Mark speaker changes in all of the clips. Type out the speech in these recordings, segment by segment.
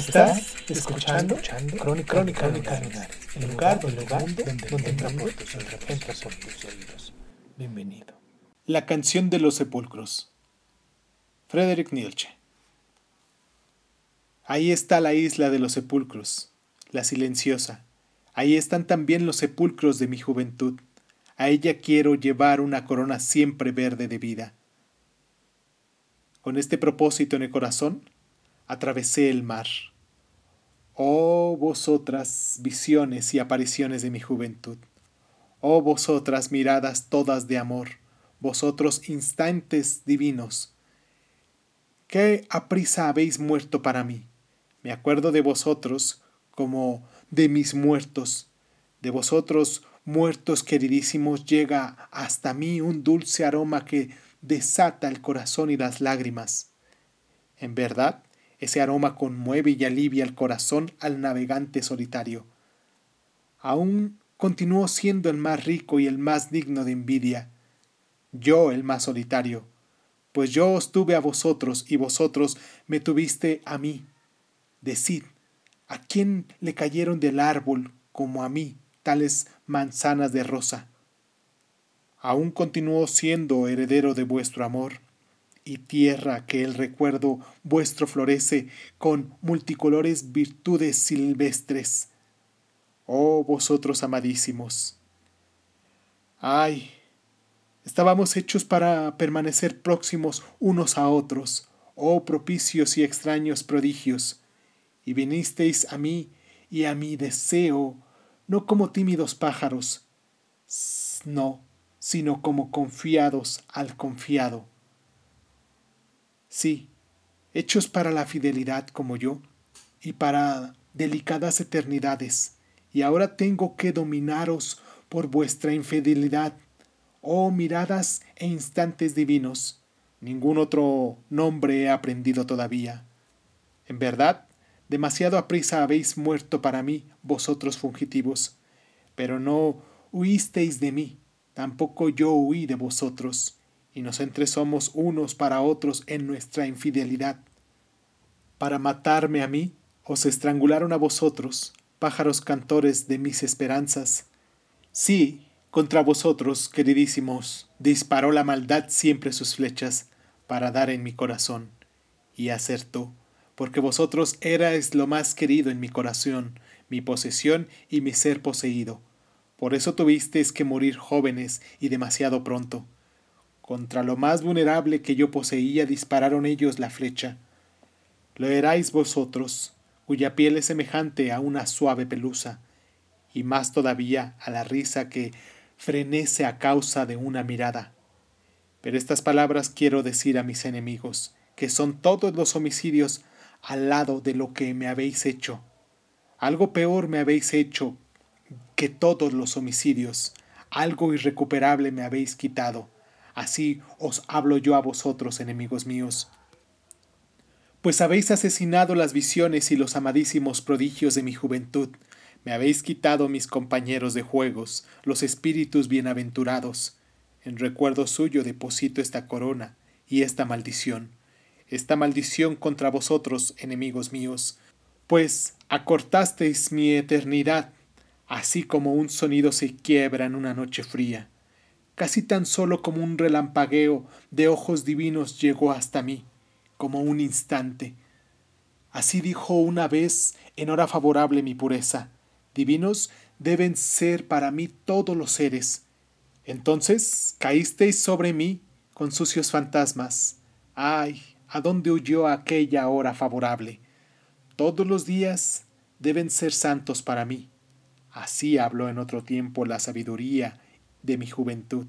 Speaker 1: Estás escuchando, Crónica, Crónica, Lunares, el lugar, el lugar donde, donde oídos. Entra por tus oídos. Bienvenido.
Speaker 2: La canción de los sepulcros. Friedrich Nietzsche. Ahí está la isla de los sepulcros, la silenciosa. Ahí están también los sepulcros de mi juventud. A ella quiero llevar una corona siempre verde de vida. Con este propósito en el corazón, atravesé el mar. Oh vosotras visiones y apariciones de mi juventud. Oh vosotras miradas todas de amor, vosotros instantes divinos. ¿Qué aprisa habéis muerto para mí? Me acuerdo de vosotros como de mis muertos. De vosotros, muertos queridísimos, llega hasta mí un dulce aroma que desata el corazón y las lágrimas. En verdad, ese aroma conmueve y alivia el corazón al navegante solitario. Aún continúo siendo el más rico y el más digno de envidia, yo el más solitario, pues yo os tuve a vosotros y vosotros me tuviste a mí. Decid, ¿a quién le cayeron del árbol como a mí tales manzanas de rosa? Aún continúo siendo heredero de vuestro amor, y tierra que el recuerdo vuestro florece con multicolores virtudes silvestres. Oh vosotros amadísimos. Ay, estábamos hechos para permanecer próximos unos a otros, oh propicios y extraños prodigios, y vinisteis a mí y a mi deseo, no como tímidos pájaros, no, sino como confiados al confiado. Sí, hechos para la fidelidad como yo, y para delicadas eternidades, y ahora tengo que dominaros por vuestra infidelidad, oh miradas e instantes divinos. Ningún otro nombre he aprendido todavía. En verdad, demasiado aprisa habéis muerto para mí, vosotros fugitivos, pero no huisteis de mí, tampoco yo huí de vosotros y nos somos unos para otros en nuestra infidelidad. Para matarme a mí, os estrangularon a vosotros, pájaros cantores de mis esperanzas. Sí, contra vosotros, queridísimos, disparó la maldad siempre sus flechas, para dar en mi corazón. Y acertó, porque vosotros erais lo más querido en mi corazón, mi posesión y mi ser poseído. Por eso tuvisteis que morir jóvenes y demasiado pronto contra lo más vulnerable que yo poseía dispararon ellos la flecha. Lo erais vosotros, cuya piel es semejante a una suave pelusa, y más todavía a la risa que frenece a causa de una mirada. Pero estas palabras quiero decir a mis enemigos, que son todos los homicidios al lado de lo que me habéis hecho. Algo peor me habéis hecho que todos los homicidios, algo irrecuperable me habéis quitado Así os hablo yo a vosotros, enemigos míos. Pues habéis asesinado las visiones y los amadísimos prodigios de mi juventud, me habéis quitado mis compañeros de juegos, los espíritus bienaventurados. En recuerdo suyo deposito esta corona y esta maldición, esta maldición contra vosotros, enemigos míos, pues acortasteis mi eternidad, así como un sonido se quiebra en una noche fría casi tan solo como un relampagueo de ojos divinos llegó hasta mí, como un instante. Así dijo una vez en hora favorable mi pureza, divinos deben ser para mí todos los seres. Entonces caísteis sobre mí con sucios fantasmas. Ay, ¿a dónde huyó aquella hora favorable? Todos los días deben ser santos para mí. Así habló en otro tiempo la sabiduría de mi juventud.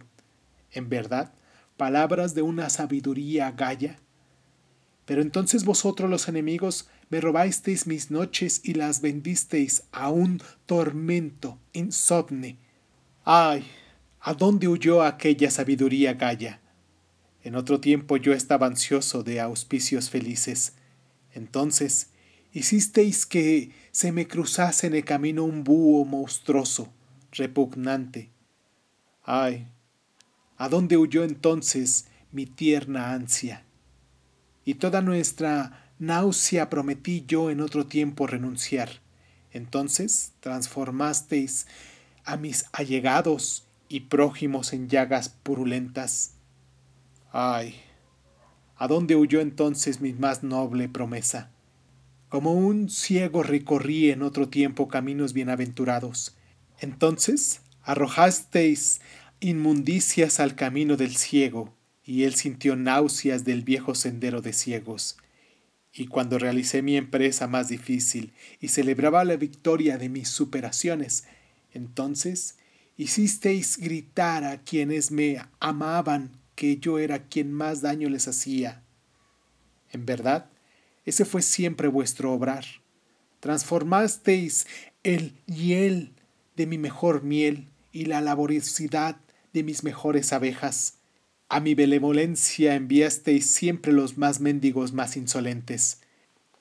Speaker 2: En verdad, palabras de una sabiduría gaya. Pero entonces vosotros los enemigos me robasteis mis noches y las vendisteis a un tormento insomne. Ay, ¿a dónde huyó aquella sabiduría gaya? En otro tiempo yo estaba ansioso de auspicios felices. Entonces hicisteis que se me cruzase en el camino un búho monstruoso, repugnante. Ay, ¿a dónde huyó entonces mi tierna ansia? Y toda nuestra náusea prometí yo en otro tiempo renunciar. Entonces transformasteis a mis allegados y prójimos en llagas purulentas. Ay, ¿a dónde huyó entonces mi más noble promesa? Como un ciego recorrí en otro tiempo caminos bienaventurados. Entonces arrojasteis inmundicias al camino del ciego, y él sintió náuseas del viejo sendero de ciegos. Y cuando realicé mi empresa más difícil y celebraba la victoria de mis superaciones, entonces hicisteis gritar a quienes me amaban que yo era quien más daño les hacía. En verdad, ese fue siempre vuestro obrar. Transformasteis el hiel de mi mejor miel y la laboriosidad de mis mejores abejas. A mi benevolencia enviasteis siempre los más mendigos más insolentes.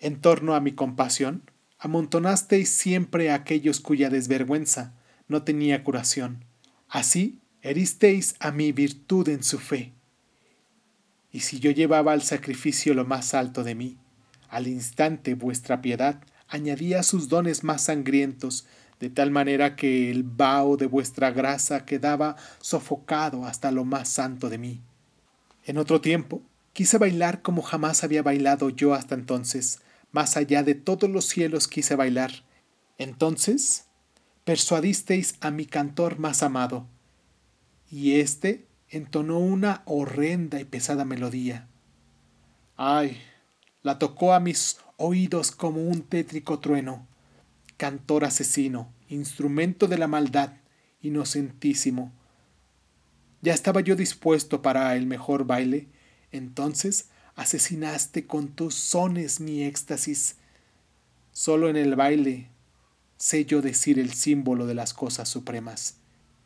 Speaker 2: En torno a mi compasión, amontonasteis siempre a aquellos cuya desvergüenza no tenía curación. Así heristeis a mi virtud en su fe. Y si yo llevaba al sacrificio lo más alto de mí, al instante vuestra piedad añadía sus dones más sangrientos, de tal manera que el vaho de vuestra grasa quedaba sofocado hasta lo más santo de mí. En otro tiempo, quise bailar como jamás había bailado yo hasta entonces, más allá de todos los cielos quise bailar. Entonces, persuadisteis a mi cantor más amado, y éste entonó una horrenda y pesada melodía. Ay, la tocó a mis oídos como un tétrico trueno. Cantor asesino, instrumento de la maldad, inocentísimo. Ya estaba yo dispuesto para el mejor baile, entonces asesinaste con tus sones mi éxtasis. Solo en el baile sé yo decir el símbolo de las cosas supremas.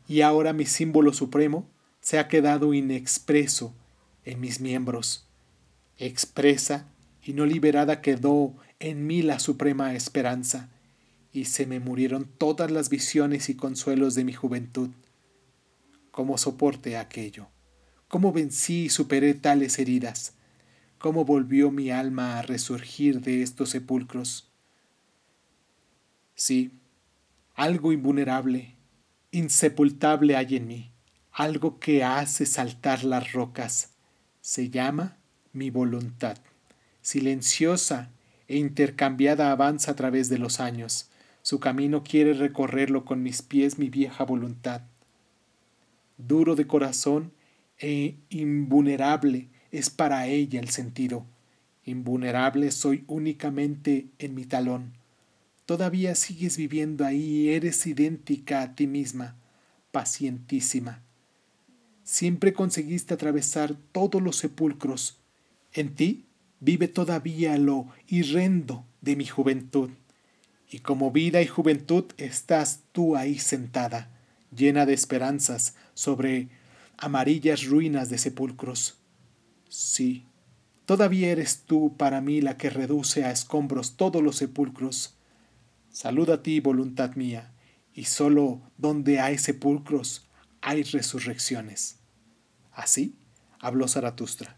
Speaker 2: Y ahora mi símbolo supremo se ha quedado inexpreso en mis miembros. Expresa y no liberada quedó en mí la suprema esperanza, y se me murieron todas las visiones y consuelos de mi juventud. ¿Cómo soporté aquello? ¿Cómo vencí y superé tales heridas? ¿Cómo volvió mi alma a resurgir de estos sepulcros? Sí, algo invulnerable, insepultable hay en mí, algo que hace saltar las rocas. Se llama mi voluntad silenciosa e intercambiada avanza a través de los años. Su camino quiere recorrerlo con mis pies mi vieja voluntad. Duro de corazón e invulnerable es para ella el sentido. Invulnerable soy únicamente en mi talón. Todavía sigues viviendo ahí y eres idéntica a ti misma, pacientísima. Siempre conseguiste atravesar todos los sepulcros. En ti vive todavía lo irrendo de mi juventud. Y como vida y juventud estás tú ahí sentada, llena de esperanzas, sobre amarillas ruinas de sepulcros. Sí, todavía eres tú para mí la que reduce a escombros todos los sepulcros. Salud a ti, voluntad mía, y sólo donde hay sepulcros hay resurrecciones. Así habló Zaratustra.